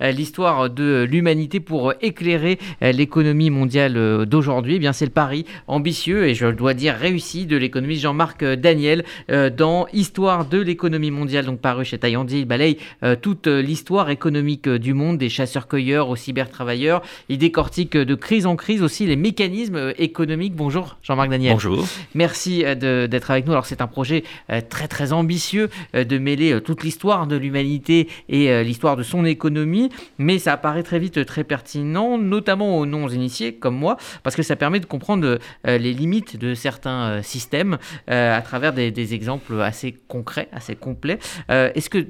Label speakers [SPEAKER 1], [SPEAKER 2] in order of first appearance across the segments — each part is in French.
[SPEAKER 1] Euh, l'histoire de l'humanité pour éclairer euh, l'économie mondiale euh, d'aujourd'hui. Eh bien, c'est le pari ambitieux et je dois dire réussi de l'économiste Jean-Marc Daniel dans Histoire de l'économie mondiale, donc paru chez Taillandi. Il balaye toute l'histoire économique du monde, des chasseurs-cueilleurs aux cybertravailleurs. Il décortique de crise en crise aussi les mécanismes économiques. Bonjour Jean-Marc Daniel.
[SPEAKER 2] Bonjour.
[SPEAKER 1] Merci d'être avec nous. Alors, c'est un projet très très ambitieux de mêler toute l'histoire de l'humanité et l'histoire de son économie mais ça apparaît très vite très pertinent, notamment aux non-initiés comme moi, parce que ça permet de comprendre euh, les limites de certains euh, systèmes euh, à travers des, des, exemples assez concrets, assez complets. Est-ce que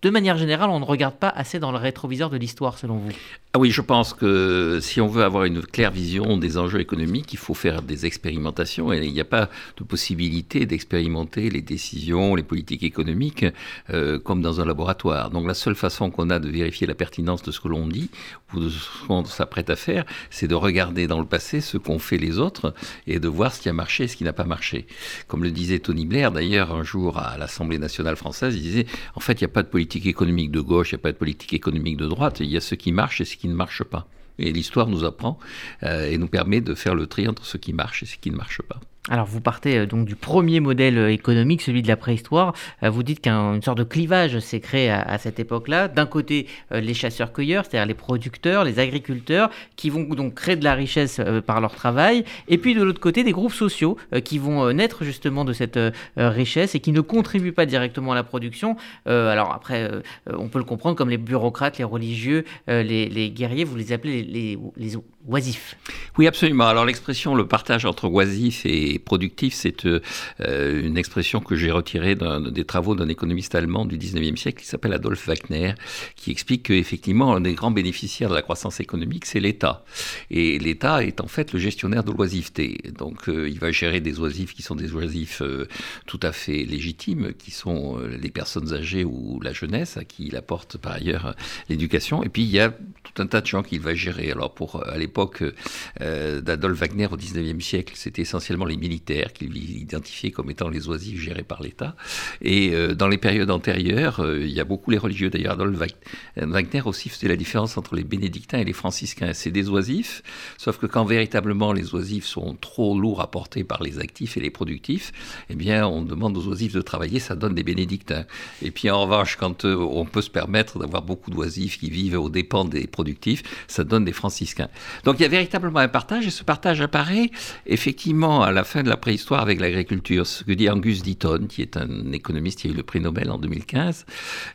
[SPEAKER 1] de manière générale, on ne regarde pas assez dans le rétroviseur de l'histoire, selon vous?
[SPEAKER 2] Ah oui, je pense que si on veut avoir une claire vision des enjeux économiques, il faut faire des expérimentations et il n'y a pas de possibilité d'expérimenter les décisions, les politiques économiques euh, comme dans un laboratoire. Donc la seule façon qu'on a de vérifier la pertinence de ce que l'on dit ou de ce qu'on s'apprête à faire, c'est de regarder dans le passé ce qu'ont fait les autres et de voir ce qui a marché et ce qui n'a pas marché. Comme le disait Tony Blair d'ailleurs un jour à l'Assemblée nationale française, il disait en fait il n'y a pas de politique économique de gauche, il n'y a pas de politique économique de droite, il y a ce qui marche et ce qui ne marche pas. Et l'histoire nous apprend euh, et nous permet de faire le tri entre ce qui marche et ce qui ne marche pas.
[SPEAKER 1] Alors vous partez euh, donc du premier modèle euh, économique, celui de la préhistoire. Euh, vous dites qu'une sorte de clivage s'est créé à, cette époque-là. D'un côté, les chasseurs-cueilleurs, c'est-à-dire les producteurs, les agriculteurs, qui vont donc créer de la richesse par leur travail. Et puis de l'autre côté, des groupes sociaux qui vont naître justement de cette richesse et qui ne contribuent pas directement à la production. alors après, on peut le comprendre comme les bureaucrates, les religieux, les, guerriers, vous les appelez les, les oisifs.
[SPEAKER 2] Oui, absolument. Alors l'expression le partage entre oisifs et productif, c'est euh, une expression que j'ai retirée des travaux d'un économiste allemand du 19e siècle qui s'appelle Adolf Wagner, qui explique qu'effectivement, un des grands bénéficiaires de la croissance économique, c'est l'État. Et l'État est en fait le gestionnaire de l'oisiveté. Donc euh, il va gérer des oisifs qui sont des oisifs euh, tout à fait légitimes, qui sont les personnes âgées ou la jeunesse, à qui il apporte par ailleurs l'éducation. Et puis il y a tout un tas de gens qu'il va gérer. Alors pour à l'époque d'Adolf Wagner au 19e siècle, c'était essentiellement les militaires qu'il identifiait comme étant les oisifs gérés par l'État. Et euh, dans les périodes antérieures, euh, il y a beaucoup les religieux. D'ailleurs, Adolf Wagner aussi faisait la différence entre les bénédictins et les franciscains. C'est des oisifs, sauf que quand véritablement les oisifs sont trop lourds à porter par les actifs et les productifs, eh bien, on demande aux oisifs de travailler, ça donne des bénédictins. Et puis en revanche, quand euh, on peut se permettre d'avoir beaucoup d'oisifs qui vivent aux dépens des productifs, ça donne des franciscains. Donc il y a véritablement un partage, et ce partage apparaît effectivement à la fin de la préhistoire avec l'agriculture. Ce que dit Angus Deaton, qui est un économiste qui a eu le prix Nobel en 2015,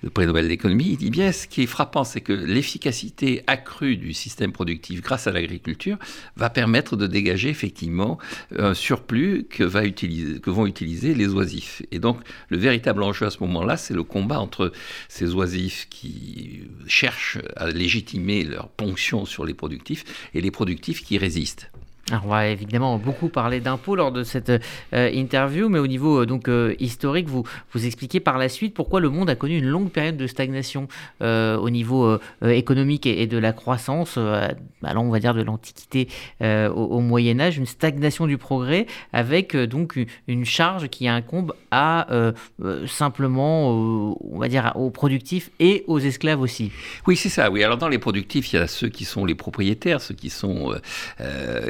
[SPEAKER 2] le prix Nobel d'économie, il dit bien ce qui est frappant, c'est que l'efficacité accrue du système productif grâce à l'agriculture va permettre de dégager effectivement un surplus que, que vont utiliser les oisifs. Et donc le véritable enjeu à ce moment-là, c'est le combat entre ces oisifs qui cherchent à légitimer leur ponction sur les productifs et les productifs qui résistent.
[SPEAKER 1] Alors on va évidemment beaucoup parler d'impôts lors de cette euh, interview, mais au niveau euh, donc euh, historique, vous vous expliquez par la suite pourquoi le monde a connu une longue période de stagnation au niveau économique et, de la croissance, allant on va dire de l'Antiquité au, Moyen Âge, une stagnation du progrès avec donc une charge qui incombe à simplement, on va dire, aux productifs et aux esclaves aussi.
[SPEAKER 2] Oui, c'est ça. Oui, alors dans les productifs, il y a ceux qui sont les propriétaires, ceux qui sont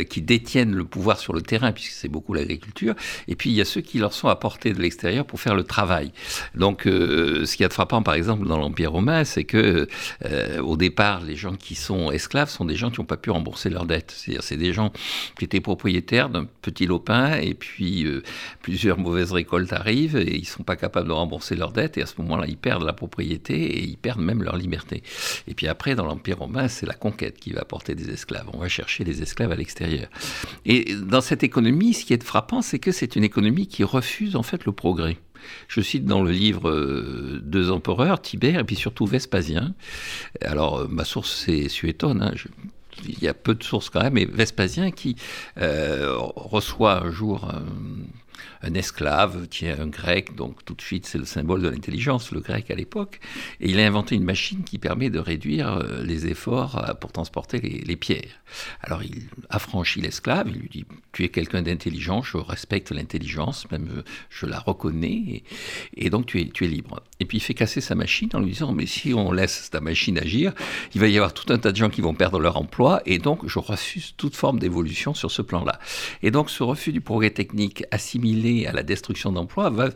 [SPEAKER 2] qui détiennent le pouvoir sur le terrain, puisque c'est beaucoup l'agriculture, et puis il y a ceux qui leur sont apportés de l'extérieur pour faire le travail. Donc, euh, ce qui est de frappant, par exemple, dans l'Empire romain, c'est que euh, au départ, les gens qui sont esclaves sont des gens qui n'ont pas pu rembourser leurs dettes. C'est-à-dire, c'est des gens qui étaient propriétaires d'un petit lopin, et puis euh, plusieurs mauvaises récoltes arrivent, et ils ne sont pas capables de rembourser leurs dettes, et à ce moment-là, ils perdent la propriété, et ils perdent même leur liberté. Et puis après, dans l'Empire romain, c'est la conquête qui va apporter des esclaves. On va chercher les esclaves à l'extérieur. Et dans cette économie, ce qui est frappant, c'est que c'est une économie qui refuse en fait le progrès. Je cite dans le livre euh, deux empereurs, Tibère et puis surtout Vespasien. Alors euh, ma source c'est Suétone, hein, il y a peu de sources quand même, mais Vespasien qui euh, reçoit un jour esclave, tiens, un grec, donc tout de suite c'est le symbole de l'intelligence, le grec à l'époque, et il a inventé une machine qui permet de réduire euh, les efforts euh, pour transporter les, pierres. Alors il affranchit l'esclave, il lui dit, tu es quelqu'un d'intelligent, je respecte l'intelligence, même je la reconnais, et, donc tu es, tu es libre. Et puis il fait casser sa machine en lui disant, mais si on laisse ta machine agir, il va y avoir tout un tas de gens qui vont perdre leur emploi, et donc je refuse toute forme d'évolution sur ce plan-là. Et donc ce refus du progrès technique assimilé à la destruction d'emplois va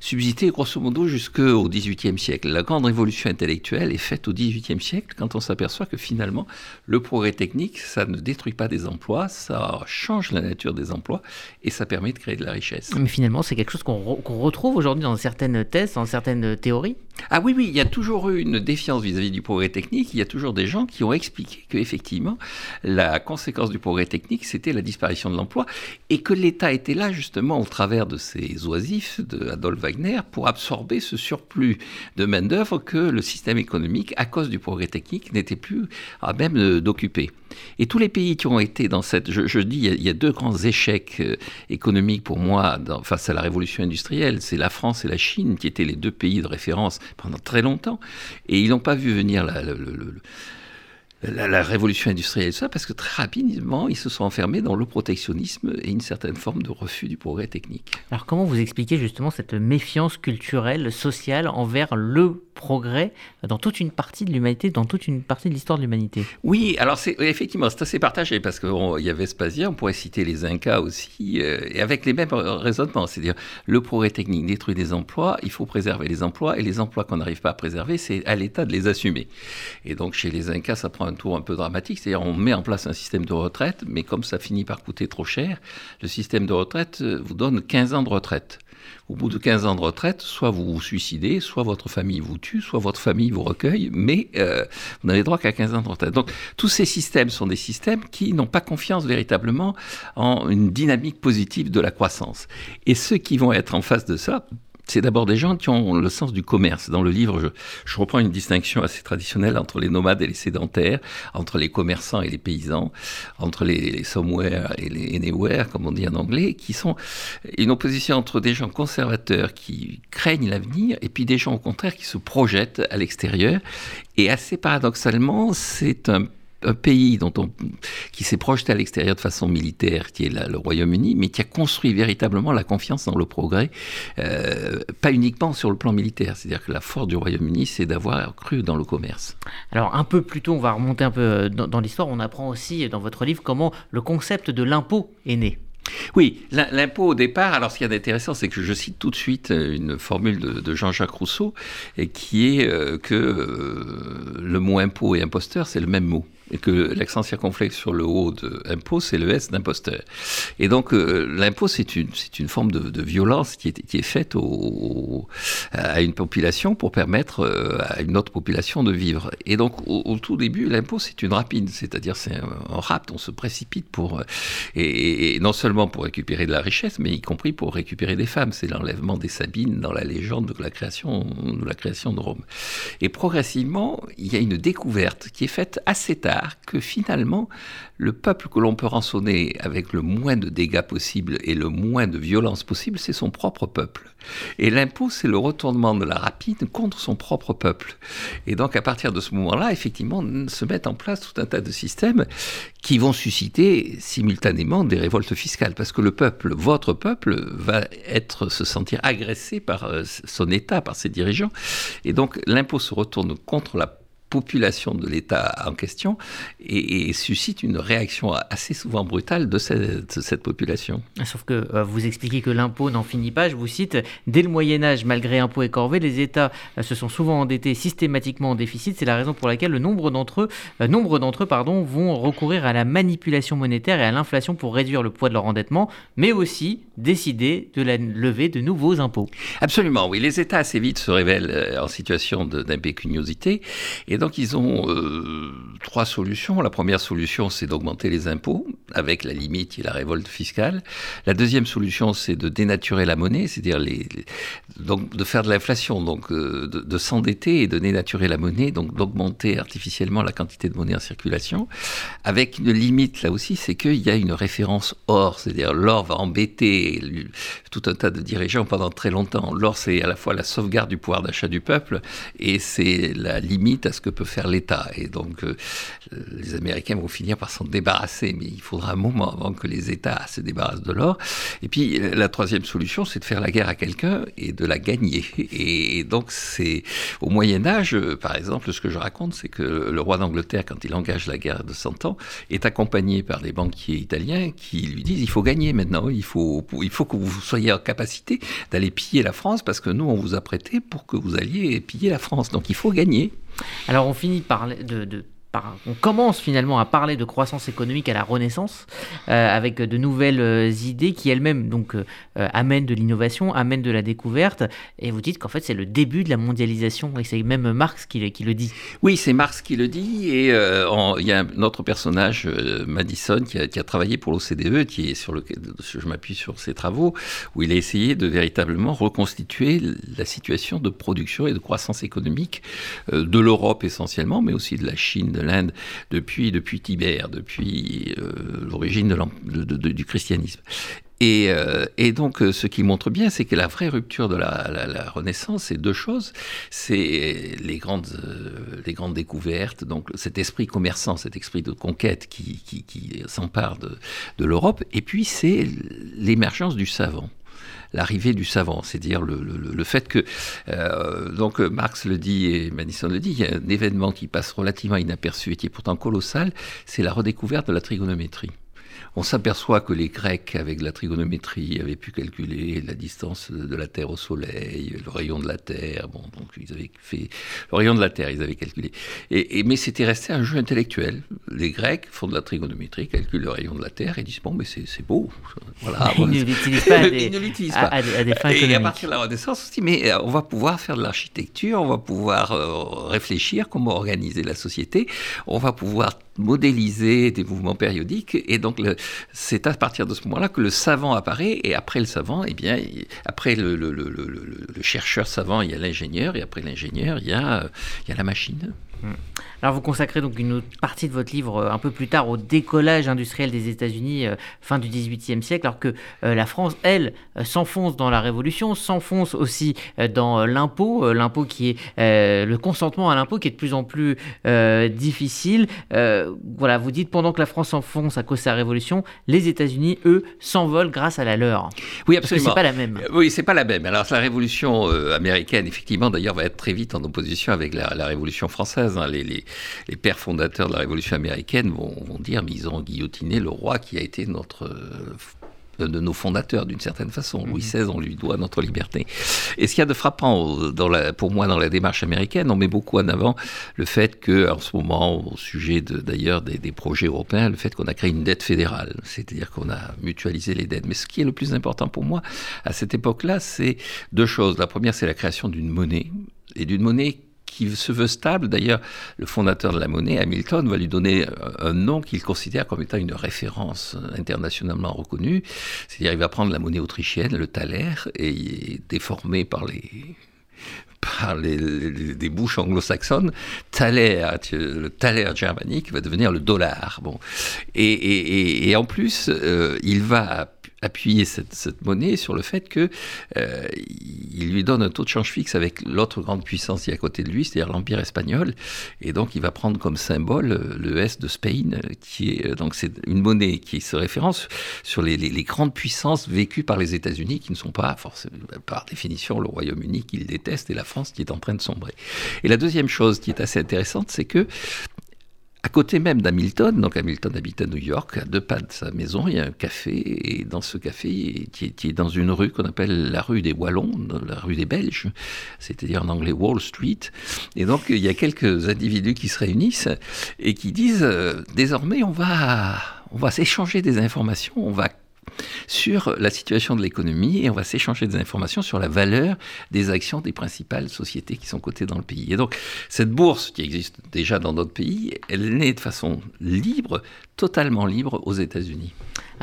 [SPEAKER 2] subsister grosso modo jusqu'au XVIIIe siècle. La grande révolution intellectuelle est faite au XVIIIe siècle quand on s'aperçoit que finalement le progrès technique, ça ne détruit pas des emplois, ça change la nature des emplois et ça permet de créer de la richesse.
[SPEAKER 1] Mais finalement, c'est quelque chose qu'on retrouve aujourd'hui dans certaines thèses, dans certaines théories
[SPEAKER 2] ah oui, oui, il y a toujours eu une défiance vis-à-vis du progrès technique. Il y a toujours des gens qui ont expliqué qu'effectivement, la conséquence du progrès technique, c'était la disparition de l'emploi et que l'État était là justement au travers de ces oisifs de Adolf Wagner pour absorber ce surplus de main-d'œuvre que le système économique, à cause du progrès technique, n'était plus à même d'occuper. Et tous les pays qui ont été dans cette. Je, dis, il y, a, deux grands échecs euh, économiques pour moi face à la révolution industrielle. C'est la France et la Chine qui étaient les deux pays de référence pendant très longtemps. Et ils n'ont pas vu venir la, la, révolution industrielle, ça, parce que très rapidement, ils se sont enfermés dans le protectionnisme et une certaine forme de refus du progrès technique.
[SPEAKER 1] Alors comment vous expliquez justement cette méfiance culturelle, sociale envers le progrès dans toute une partie de l'humanité, dans toute une partie de l'histoire de l'humanité.
[SPEAKER 2] Oui, alors c'est effectivement c'est assez partagé parce qu'il y avait Spazia, on pourrait citer les Incas aussi, euh, et avec les mêmes raisonnements, c'est-à-dire le progrès technique détruit des emplois, il faut préserver les emplois, et les emplois qu'on n'arrive pas à préserver, c'est à l'État de les assumer. Et donc chez les Incas, ça prend un tour un peu dramatique, c'est-à-dire on met en place un système de retraite, mais comme ça finit par coûter trop cher, le système de retraite euh, vous donne 15 ans de retraite. Au bout de 15 ans de retraite, soit vous vous suicidez, soit votre famille vous tue, soit votre famille vous recueille, mais euh, vous n'avez droit qu'à 15 ans de retraite. Donc tous ces systèmes sont des systèmes qui n'ont pas confiance véritablement en une dynamique positive de la croissance. Et ceux qui vont être en face de ça, c'est d'abord des gens qui ont le sens du commerce. Dans le livre, je, reprends une distinction assez traditionnelle entre les nomades et les sédentaires, entre les commerçants et les paysans, entre les, somewhere et les anywhere, comme on dit en anglais, qui sont une opposition entre des gens conservateurs qui craignent l'avenir et puis des gens au contraire qui se projettent à l'extérieur. Et assez paradoxalement, c'est un un pays dont on, qui s'est projeté à l'extérieur de façon militaire, qui est le Royaume-Uni, mais qui a construit véritablement la confiance dans le progrès, euh, pas uniquement sur le plan militaire. C'est-à-dire que la force du Royaume-Uni, c'est d'avoir cru dans le commerce.
[SPEAKER 1] Alors un peu plus tôt, on va remonter un peu euh, dans l'histoire, on apprend aussi dans votre livre comment le concept de l'impôt est né.
[SPEAKER 2] Oui, l'impôt au départ, alors ce qui est intéressant, c'est que je cite tout de suite euh, une formule de, Jean-Jacques Rousseau, et qui est euh, que euh, le mot impôt et imposteur, c'est le même mot et que l'accent circonflexe sur le haut de impôt, c'est le S d'imposteur. Et donc l'impôt, c'est une, une forme de, violence qui est, qui est faite au, à une population pour permettre à une autre population de vivre. Et donc au, tout début, l'impôt, c'est une rapide, c'est-à-dire c'est un, rapt, on se précipite pour... et non seulement pour récupérer de la richesse, mais y compris pour récupérer des femmes. C'est l'enlèvement des Sabines dans la légende de la création de, la création de Rome. Et progressivement, il y a une découverte qui est faite assez tard que finalement, le peuple que l'on peut rançonner avec le moins de dégâts possible et le moins de violence possible, c'est son propre peuple. Et l'impôt, c'est le retournement de la rapine contre son propre peuple. Et donc, à partir de ce moment-là, effectivement, se mettent en place tout un tas de systèmes qui vont susciter simultanément des révoltes fiscales. Parce que le peuple, votre peuple, va être, se sentir agressé par euh, son État, par ses dirigeants. Et donc, l'impôt se retourne contre la population de l'État en question et, suscite une réaction assez souvent brutale de cette, population.
[SPEAKER 1] Sauf que euh, vous expliquez que l'impôt n'en finit pas, je vous cite, dès le Moyen Âge, malgré impôts et corvées, les États euh, se sont souvent endettés systématiquement en déficit. C'est la raison pour laquelle le nombre d'entre eux, euh, nombre d'entre eux pardon, vont recourir à la manipulation monétaire et à l'inflation pour réduire le poids de leur endettement, mais aussi décider de la lever de nouveaux impôts.
[SPEAKER 2] Absolument, oui. Les États assez vite se révèlent en situation d'impécuniosité et donc ils ont euh, trois solutions. La première solution, c'est d'augmenter les impôts avec la limite et la révolte fiscale. La deuxième solution, c'est de dénaturer la monnaie, c'est-à-dire de faire de l'inflation, donc euh, de, de s'endetter et de dénaturer la monnaie, donc d'augmenter artificiellement la quantité de monnaie en circulation, avec une limite là aussi, c'est qu'il y a une référence or, c'est-à-dire l'or va embêter tout un tas de dirigeants pendant très longtemps. L'or, c'est à la fois la sauvegarde du pouvoir d'achat du peuple et c'est la limite à ce que peut faire l'État. Et donc, euh, les Américains vont finir par s'en débarrasser, mais il faudra un moment avant que les États se débarrassent de l'or. Et puis, la troisième solution, c'est de faire la guerre à quelqu'un et de la gagner. Et donc, c'est au Moyen Âge, par exemple, ce que je raconte, c'est que le roi d'Angleterre, quand il engage la guerre de 100 ans, est accompagné par des banquiers italiens qui lui disent il faut gagner maintenant, il faut, il faut que vous soyez en capacité d'aller piller la France parce que nous, on vous a prêté pour que vous alliez piller la France. Donc il faut gagner.
[SPEAKER 1] Alors on finit par de on commence finalement à parler de croissance économique à la Renaissance, euh, avec de nouvelles euh, idées qui elles-mêmes donc euh, amènent de l'innovation, amènent de la découverte. Et vous dites qu'en fait c'est le début de la mondialisation. Et c'est même Marx qui, le dit.
[SPEAKER 2] Oui, c'est Marx qui le dit. Et il y a un autre personnage, Madison, qui a, travaillé pour l'OCDE, qui est sur lequel je m'appuie sur ses travaux, où il a essayé de véritablement reconstituer la situation de production et de croissance économique de l'Europe essentiellement, mais aussi de la Chine l'Inde depuis, depuis Tibère, depuis euh, l'origine du christianisme. Et, euh, donc, euh, ce qui montre bien, c'est que la vraie rupture de la, Renaissance, c'est deux choses. C'est les grandes, les grandes découvertes, donc cet esprit commerçant, cet esprit de conquête qui, qui s'empare de, de l'Europe. Et puis, c'est l'émergence du savant l'arrivée du savant, c'est-à-dire le, fait que, euh, donc Marx le dit et Madison le dit, il y a un événement qui passe relativement inaperçu et qui est pourtant colossal, c'est la redécouverte de la trigonométrie on s'aperçoit que les Grecs, avec la trigonométrie, avaient pu calculer la distance de la Terre au Soleil, le rayon de la Terre. Bon, donc ils avaient fait le rayon de la Terre, ils avaient calculé. Et, mais c'était resté un jeu intellectuel. Les Grecs font de la trigonométrie, calculent le rayon de la Terre et disent bon, mais c'est beau.
[SPEAKER 1] Voilà. Ils ne l'utilisent pas, à des, À, des, fins
[SPEAKER 2] Et à partir de la Renaissance, on se dit mais euh, on va pouvoir faire de l'architecture, on va pouvoir euh, réfléchir comment organiser la société, on va pouvoir modéliser des mouvements périodiques. Et donc, c'est à partir de ce moment-là que le savant apparaît. Et après le savant, eh bien, après le, chercheur savant, il y a l'ingénieur. Et après l'ingénieur, il, a, il y a la machine.
[SPEAKER 1] Hmm. Alors vous consacrez donc une autre partie de votre livre euh, un peu plus tard au décollage industriel des États-Unis euh, fin du XVIIIe siècle, alors que euh, la France, elle, s'enfonce dans la Révolution, s'enfonce aussi dans l'impôt, l'impôt qui est le consentement à l'impôt qui est de plus en plus difficile. voilà, vous dites pendant que la France s'enfonce à cause de sa Révolution, les États-Unis, eux, s'envolent grâce à la leur.
[SPEAKER 2] Oui, absolument.
[SPEAKER 1] C'est pas la même.
[SPEAKER 2] Oui, c'est pas la même. Alors la Révolution américaine, effectivement, d'ailleurs, va être très vite en opposition avec la, Révolution française. Hein. les les pères fondateurs de la Révolution américaine vont, dire, mais ils ont guillotiné le roi qui a été notre euh, de nos fondateurs d'une certaine façon. Louis XVI, mhm. on lui doit notre liberté. Et ce qu'il y a de frappant dans la, pour moi dans la démarche américaine, on met beaucoup en avant le fait que, en ce moment, au sujet d'ailleurs des, des, projets européens, le fait qu'on a créé une dette fédérale, c'est-à-dire qu'on a mutualisé les dettes. Mais ce qui est le plus important pour moi à cette époque-là, c'est deux choses. La première, c'est la création d'une monnaie et d'une monnaie qui se veut stable. D'ailleurs, le fondateur de la monnaie, Hamilton, va lui donner un nom qu'il considère comme étant une référence internationalement reconnue. C'est-à-dire, il va prendre la monnaie autrichienne, le thaler, et déformé par les par les, des bouches anglo-saxonnes, thaler, le thaler germanique va devenir le dollar. Bon. Et en plus, euh, il va appuyer cette, monnaie sur le fait que euh, il lui donne un taux de change fixe avec l'autre grande puissance qui est à côté de lui, c'est-à-dire l'Empire espagnol, et donc il va prendre comme symbole euh, le S de Spain, qui est euh, donc c'est une monnaie qui se référence sur les, les, grandes puissances vécues par les États-Unis, qui ne sont pas forcément par définition le Royaume-Uni qu'il déteste et la France qui est en train de sombrer. Et la deuxième chose qui est assez intéressante, c'est que à côté même d'Hamilton, donc Hamilton habite à New York, à deux pas de sa maison, il y a un café, et dans ce café, qui est, dans une rue qu'on appelle la rue des Wallons, la rue des Belges, c'est-à-dire en anglais Wall Street. Et donc il y a quelques individus qui se réunissent et qui disent, euh, désormais on va, on va s'échanger des informations, on va sur la situation de l'économie et on va s'échanger des informations sur la valeur des actions des principales sociétés qui sont cotées dans le pays. Et donc, cette bourse qui existe déjà dans d'autres pays, elle est née de façon libre, totalement libre aux États-Unis.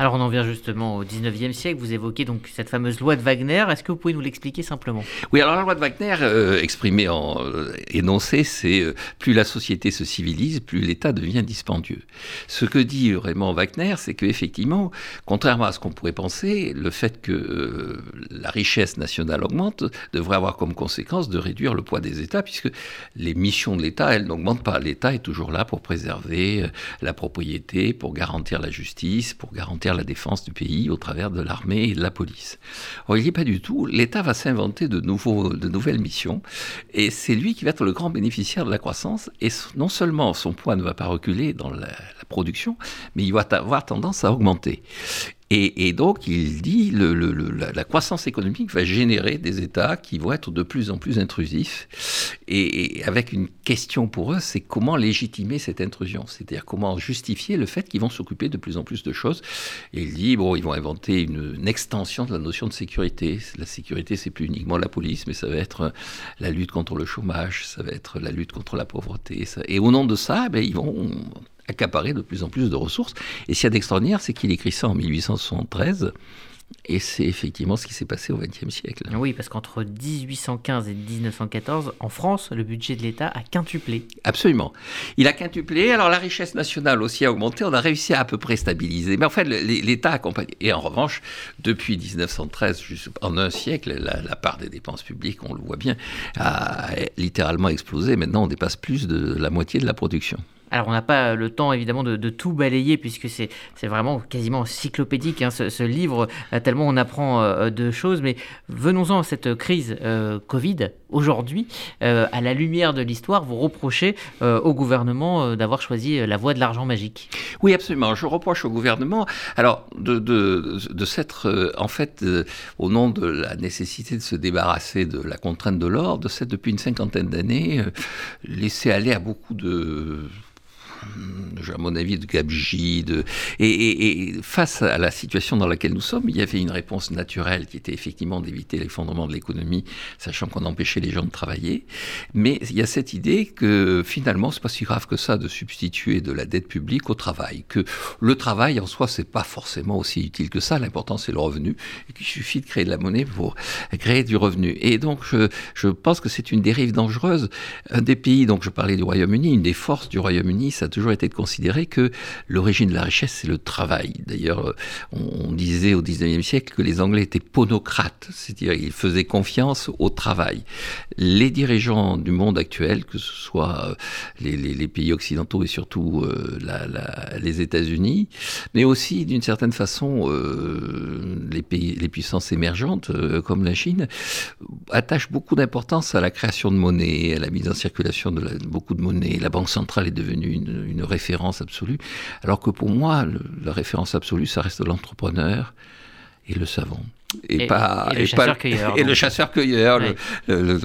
[SPEAKER 1] Alors on en vient justement au 19e siècle, vous évoquez donc cette fameuse loi de Wagner, est-ce que vous pouvez nous l'expliquer simplement?
[SPEAKER 2] Oui, alors la loi de Wagner, euh, exprimée en euh, énoncé, c'est euh, plus la société se civilise, plus l'État devient dispendieux. Ce que dit vraiment Wagner, c'est qu'effectivement, contrairement à ce qu'on pourrait penser, le fait que la richesse nationale augmente devrait avoir comme conséquence de réduire le poids des États, puisque les missions de l'État, elles n'augmentent pas. L'État est toujours là pour préserver la propriété, pour garantir la justice, pour garantir la défense du pays au travers de l'armée et de la police. Or, il n'y est pas du tout. L'État va s'inventer de, nouvelles missions et c'est lui qui va être le grand bénéficiaire de la croissance. Et non seulement son poids ne va pas reculer dans la production, mais il va avoir tendance à augmenter. Et, donc, il dit le, la, croissance économique va générer des États qui vont être de plus en plus intrusifs. Et, avec une question pour eux, c'est comment légitimer cette intrusion? C'est-à-dire comment justifier le fait qu'ils vont s'occuper de plus en plus de choses? Et il dit, bon, ils vont inventer une, extension de la notion de sécurité. La sécurité, c'est plus uniquement la police, mais ça va être la lutte contre le chômage, ça va être la lutte contre la pauvreté. Et au nom de ça, ben, ils vont accaparer de plus en plus de ressources. Et ce qu'il y a d'extraordinaire, c'est qu'il écrit ça en 1873. Et c'est effectivement ce qui s'est passé au XXe siècle.
[SPEAKER 1] Oui, parce qu'entre 1815 et 1914, en France, le budget de l'État a quintuplé.
[SPEAKER 2] Absolument. Il a quintuplé. Alors la richesse nationale aussi a augmenté. On a réussi à à peu près stabiliser. Mais en fait, l'État a accompagné. Et en revanche, depuis 1913, en un siècle, la, la, part des dépenses publiques, on le voit bien, a littéralement explosé. Maintenant, on dépasse plus de la moitié de la production.
[SPEAKER 1] Alors on n'a pas le temps évidemment de, tout balayer puisque c'est vraiment quasiment encyclopédique hein, ce, livre, euh, tellement on apprend euh, de choses, mais venons-en à cette crise euh, Covid. Aujourd'hui, à la lumière de l'histoire, vous reprochez au gouvernement d'avoir choisi la voie de l'argent magique.
[SPEAKER 2] Oui, absolument. Je reproche au gouvernement, alors, de s'être, en fait, au nom de la nécessité de se débarrasser de la contrainte de l'or, de s'être depuis une cinquantaine d'années laissé aller à beaucoup de à mon avis, de gabegie. De... Et, face à la situation dans laquelle nous sommes, il y avait une réponse naturelle qui était effectivement d'éviter l'effondrement de l'économie, sachant qu'on empêchait les gens de travailler. Mais il y a cette idée que finalement, c'est pas si grave que ça de substituer de la dette publique au travail, que le travail en soi, c'est pas forcément aussi utile que ça. L'important, c'est le revenu, et qu'il suffit de créer de la monnaie pour créer du revenu. Et donc, je, je pense que c'est une dérive dangereuse. Un des pays, donc je parlais du Royaume-Uni, une des forces du Royaume-Uni, ça a toujours été de considérer que l'origine de la richesse, c'est le travail. D'ailleurs, on, disait au XIXe siècle que les Anglais étaient ponocrates, c'est-à-dire ils faisaient confiance au travail. Les dirigeants du monde actuel, que ce soit euh, les, pays occidentaux et surtout euh, les États-Unis, mais aussi d'une certaine façon euh, les puissances émergentes comme la Chine, attachent beaucoup d'importance à la création de monnaie, à la mise en circulation de beaucoup de monnaie. La Banque centrale est devenue une une, référence absolue, alors que pour moi, la référence absolue, ça reste l'entrepreneur et le savant
[SPEAKER 1] et, pas et le chasseur-cueilleur.
[SPEAKER 2] Et le chasseur-cueilleur,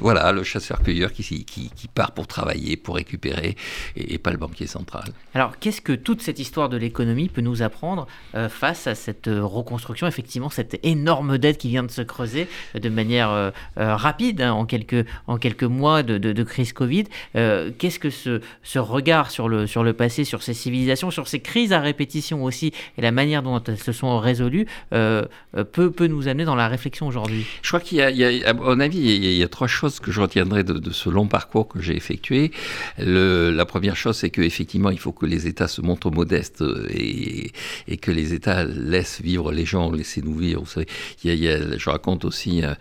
[SPEAKER 2] voilà, le chasseur-cueilleur qui, qui, qui, part pour travailler, pour récupérer, et, pas le banquier central.
[SPEAKER 1] Alors, qu'est-ce que toute cette histoire de l'économie peut nous apprendre euh, face à cette euh, reconstruction, effectivement, cette énorme dette qui vient de se creuser de manière euh, rapide, hein, en, quelques, en quelques mois de, de, crise Covid Qu'est-ce que ce, ce regard sur le, sur le passé, sur ces civilisations, sur ces crises à répétition aussi, et la manière dont elles se sont résolues, peut, peut nous dans la réflexion aujourd'hui?
[SPEAKER 2] Je crois qu'il y, a, à mon avis, il y a, trois choses que je retiendrai de, ce long parcours que j'ai effectué. La première chose, c'est qu'effectivement, il faut que les États se montrent modestes et, et, que les États laissent vivre les gens, laissez-nous vivre. Il y a, je raconte aussi euh,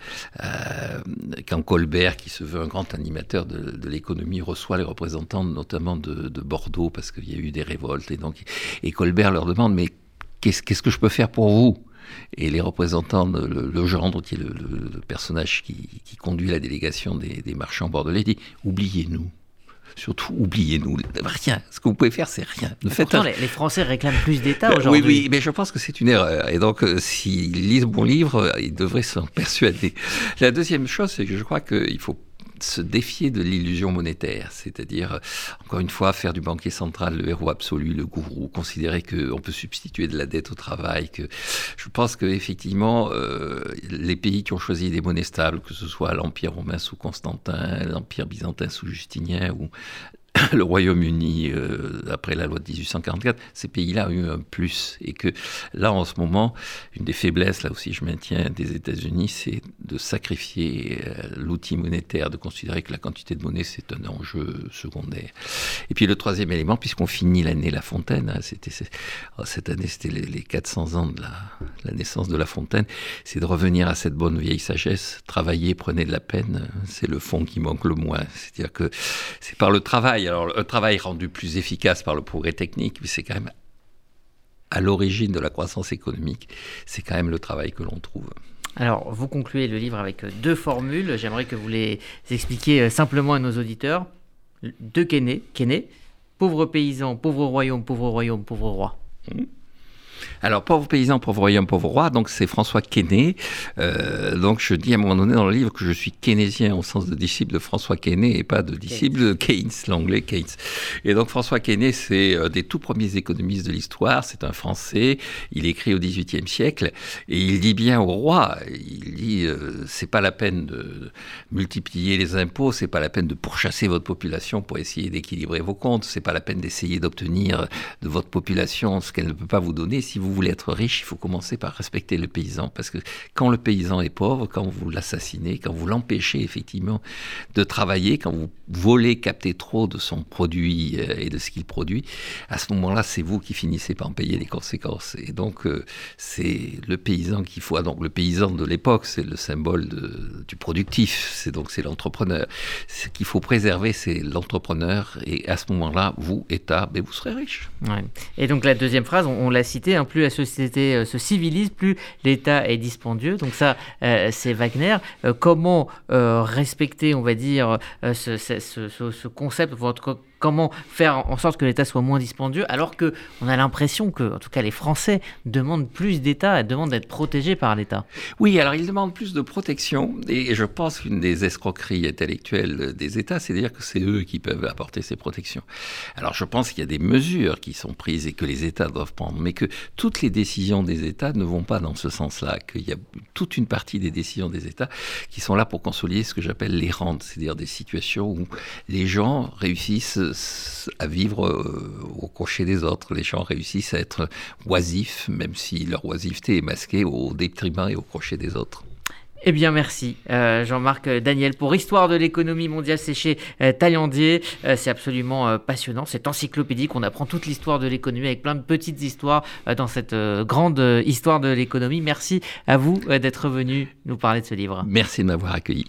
[SPEAKER 2] euh, quand Colbert, qui se veut un grand animateur de, l'économie, reçoit les représentants notamment de, de Bordeaux parce qu'il y a eu des révoltes et donc et Colbert leur demande mais qu'est-ce que je peux faire pour vous? Et les représentants, de, le, gendre, qui est le, personnage qui, conduit la délégation des, marchands bordelais, dit Oubliez-nous. Surtout, oubliez-nous. Rien. Ce que vous pouvez faire, c'est rien.
[SPEAKER 1] Ne faites les, Français réclament plus d'État ben aujourd'hui.
[SPEAKER 2] Oui, oui, mais je pense que c'est une erreur. Et donc, euh, s'ils lisent mon livre, ils devraient s'en persuader. La deuxième chose, c'est que je crois qu'il faut se défier de l'illusion monétaire, c'est-à-dire, encore une fois, faire du banquier central le héros absolu, le gourou, considérer qu'on peut substituer de la dette au travail. Que je pense qu'effectivement, euh, les pays qui ont choisi des monnaies stables, que ce soit l'Empire romain sous Constantin, l'Empire byzantin sous Justinien ou le Royaume-Uni, euh, après la loi de 1844, ces pays-là ont eu un plus. Et que là, en ce moment, une des faiblesses, là aussi je maintiens, des États-Unis, c'est de sacrifier euh, l'outil monétaire, de considérer que la quantité de monnaie, c'est un enjeu secondaire. Et puis le troisième élément, puisqu'on finit l'année La Fontaine, hein, c'était, oh, cette année, c'était les, 400 ans de la, la, naissance de La Fontaine, c'est de revenir à cette bonne vieille sagesse. Travailler, prenez de la peine, c'est le fond qui manque le moins. C'est-à-dire que c'est par le travail alors, un travail rendu plus efficace par le progrès technique, mais c'est quand même à l'origine de la croissance économique, c'est quand même le travail que l'on trouve.
[SPEAKER 1] Alors, vous concluez le livre avec deux formules. J'aimerais que vous les expliquiez euh, simplement à nos auditeurs. Deux Kenney pauvre paysan, pauvre royaume, pauvre royaume, pauvre roi. Mmh.
[SPEAKER 2] Alors, pauvre paysan, pauvre royaume, pauvre roi, donc c'est François Quesnay. Euh, donc je dis à un moment donné dans le livre que je suis keynésien au sens de disciple de François Quesnay et pas de disciple de Keynes, l'anglais Keynes. Et donc François Quesnay, c'est un des tout premiers économistes de l'histoire, c'est un Français, il écrit au XVIIIe siècle et il dit bien au roi, il dit euh, c'est pas la peine de multiplier les impôts, c'est pas la peine de pourchasser votre population pour essayer d'équilibrer vos comptes, c'est pas la peine d'essayer d'obtenir de votre population ce qu'elle ne peut pas vous donner vous voulez être riche, il faut commencer par respecter le paysan. Parce que quand le paysan est pauvre, quand vous l'assassinez, quand vous l'empêchez effectivement de travailler, quand vous volez, captez trop de son produit euh, et de ce qu'il produit, à ce moment-là, c'est vous qui finissez par en payer les conséquences. Et donc, euh, c'est le paysan qu'il faut. Donc, le paysan de l'époque, c'est le symbole du productif. C'est donc c'est l'entrepreneur. Ce qu'il faut préserver, c'est l'entrepreneur. Et à ce moment-là, vous, État, ben, vous serez riche.
[SPEAKER 1] Et donc, la deuxième phrase, on, on l'a cité, plus la société euh, se civilise, plus l'État est dispendieux. Donc ça, euh, c'est Wagner. Euh, comment respecter, on va dire, ce, ce concept, votre comment faire en sorte que l'État soit moins dispendieux, alors que on a l'impression que, en tout cas, les Français demandent plus d'État et demandent d'être protégés par l'État.
[SPEAKER 2] Oui, alors ils demandent plus de protection, et je pense qu'une des escroqueries intellectuelles des États, c'est de dire que c'est eux qui peuvent apporter ces protections. Alors je pense qu'il y a des mesures qui sont prises et que les États doivent prendre, mais que toutes les décisions des États ne vont pas dans ce sens-là, qu'il y a toute une partie des décisions des États qui sont là pour consolider ce que j'appelle les rentes, c'est-à-dire des situations où les gens réussissent à vivre euh, au crochet des autres. Les gens réussissent à être oisifs, même si leur oisiveté est masquée au détriment et au crochet des autres.
[SPEAKER 1] Eh bien, merci euh, Jean-Marc Daniel pour Histoire de l'économie mondiale. C'est chez euh, Taillandier. c'est absolument passionnant. C'est encyclopédique. On apprend toute l'histoire de l'économie avec plein de petites histoires dans cette grande histoire de l'économie. Merci à vous d'être venu nous parler de ce livre.
[SPEAKER 2] Merci de m'avoir accueilli.